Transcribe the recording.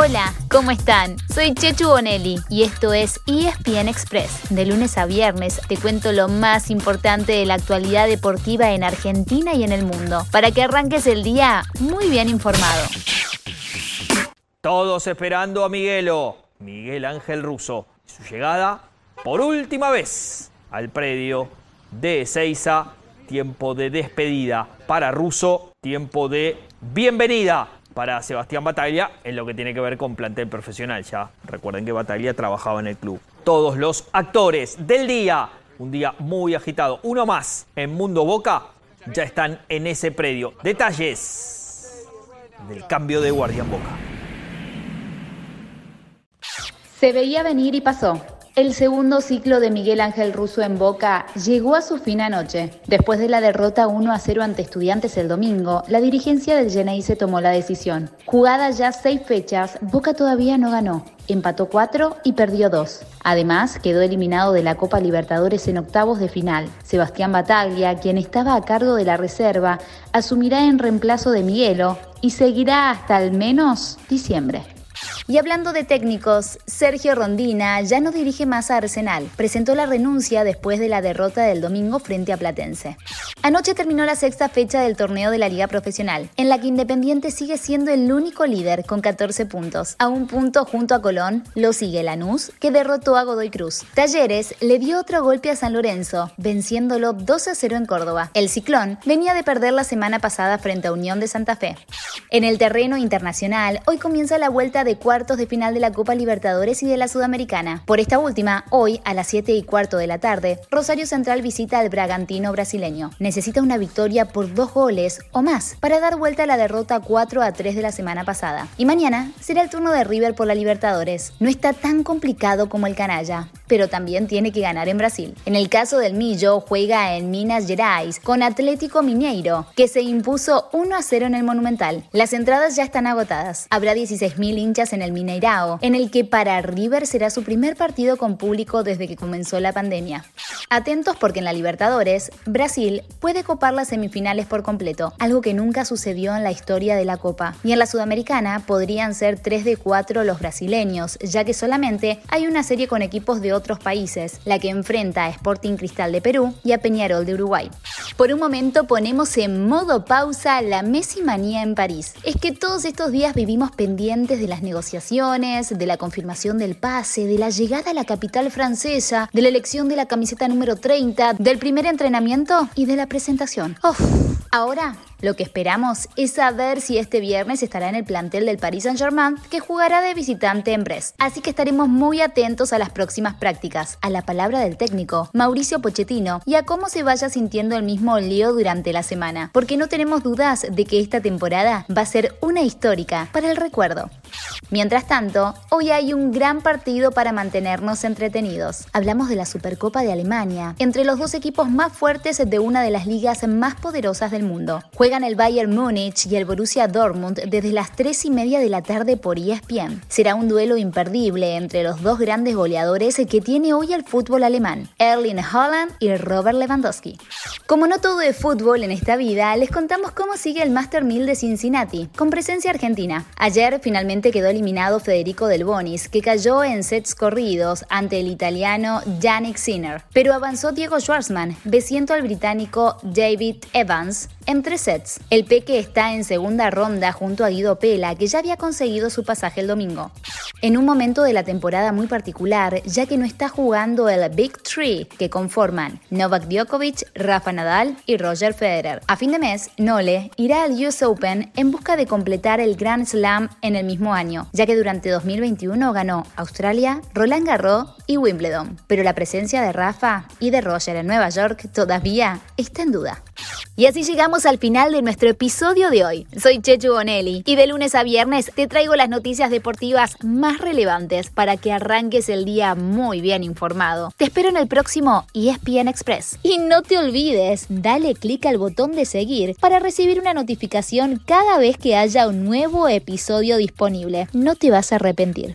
Hola, ¿cómo están? Soy Chechu Bonelli y esto es ESPN Express. De lunes a viernes te cuento lo más importante de la actualidad deportiva en Argentina y en el mundo, para que arranques el día muy bien informado. Todos esperando a Miguelo, Miguel Ángel Russo, su llegada por última vez al predio de Ezeiza. Tiempo de despedida para Russo, tiempo de bienvenida para Sebastián Bataglia en lo que tiene que ver con plantel profesional. Ya recuerden que Bataglia trabajaba en el club. Todos los actores del día, un día muy agitado, uno más en Mundo Boca, ya están en ese predio. Detalles del cambio de guardia en Boca. Se veía venir y pasó. El segundo ciclo de Miguel Ángel Russo en Boca llegó a su fin anoche. Después de la derrota 1 a 0 ante Estudiantes el domingo, la dirigencia del se tomó la decisión. Jugada ya seis fechas, Boca todavía no ganó. Empató cuatro y perdió dos. Además, quedó eliminado de la Copa Libertadores en octavos de final. Sebastián Bataglia, quien estaba a cargo de la reserva, asumirá en reemplazo de Miguelo y seguirá hasta al menos diciembre. Y hablando de técnicos, Sergio Rondina ya no dirige más a Arsenal. Presentó la renuncia después de la derrota del domingo frente a Platense. Anoche terminó la sexta fecha del torneo de la Liga Profesional, en la que Independiente sigue siendo el único líder con 14 puntos. A un punto junto a Colón lo sigue Lanús, que derrotó a Godoy Cruz. Talleres le dio otro golpe a San Lorenzo, venciéndolo 2 a 0 en Córdoba. El Ciclón venía de perder la semana pasada frente a Unión de Santa Fe. En el terreno internacional, hoy comienza la vuelta de cuarto de final de la Copa Libertadores y de la Sudamericana. Por esta última, hoy a las 7 y cuarto de la tarde, Rosario Central visita al Bragantino brasileño. Necesita una victoria por dos goles o más para dar vuelta a la derrota 4 a 3 de la semana pasada. Y mañana será el turno de River por la Libertadores. No está tan complicado como el canalla, pero también tiene que ganar en Brasil. En el caso del Millo, juega en Minas Gerais con Atlético Mineiro, que se impuso 1 a 0 en el Monumental. Las entradas ya están agotadas. Habrá 16.000 hinchas en el Mineirao, en el que para River será su primer partido con público desde que comenzó la pandemia. Atentos porque en la Libertadores, Brasil puede copar las semifinales por completo, algo que nunca sucedió en la historia de la Copa. Y en la Sudamericana podrían ser 3 de 4 los brasileños, ya que solamente hay una serie con equipos de otros países, la que enfrenta a Sporting Cristal de Perú y a Peñarol de Uruguay. Por un momento ponemos en modo pausa la Messi manía en París. Es que todos estos días vivimos pendientes de las negociaciones de la confirmación del pase, de la llegada a la capital francesa, de la elección de la camiseta número 30, del primer entrenamiento y de la presentación. Ahora lo que esperamos es saber si este viernes estará en el plantel del Paris Saint-Germain, que jugará de visitante en Brest. Así que estaremos muy atentos a las próximas prácticas, a la palabra del técnico, Mauricio Pochettino, y a cómo se vaya sintiendo el mismo lío durante la semana, porque no tenemos dudas de que esta temporada va a ser una histórica para el recuerdo. Mientras tanto, hoy hay un gran partido para mantenernos entretenidos. Hablamos de la Supercopa de Alemania, entre los dos equipos más fuertes de una de las ligas más poderosas del mundo. Juegan el Bayern Múnich y el Borussia Dortmund desde las 3 y media de la tarde por ESPN. Será un duelo imperdible entre los dos grandes goleadores que tiene hoy el fútbol alemán, Erling Haaland y Robert Lewandowski. Como no todo es fútbol en esta vida, les contamos cómo sigue el Master 1000 de Cincinnati, con presencia argentina. Ayer finalmente quedó eliminado Federico Del Bonis, que cayó en sets corridos ante el italiano Yannick Sinner. Pero avanzó Diego Schwartzman, venciendo al británico David Evans en tres sets. El Peque está en segunda ronda junto a Guido Pela, que ya había conseguido su pasaje el domingo. En un momento de la temporada muy particular, ya que no está jugando el Big Three que conforman Novak Djokovic, Rafa Nadal y Roger Federer. A fin de mes, Nole irá al US Open en busca de completar el Grand Slam en el mismo año, ya que durante 2021 ganó Australia, Roland Garros y Wimbledon. Pero la presencia de Rafa y de Roger en Nueva York todavía está en duda. Y así llegamos al final de nuestro episodio de hoy. Soy Chechu Bonelli y de lunes a viernes te traigo las noticias deportivas más relevantes para que arranques el día muy bien informado. Te espero en el próximo ESPN Express. Y no te olvides, dale clic al botón de seguir para recibir una notificación cada vez que haya un nuevo episodio disponible. No te vas a arrepentir.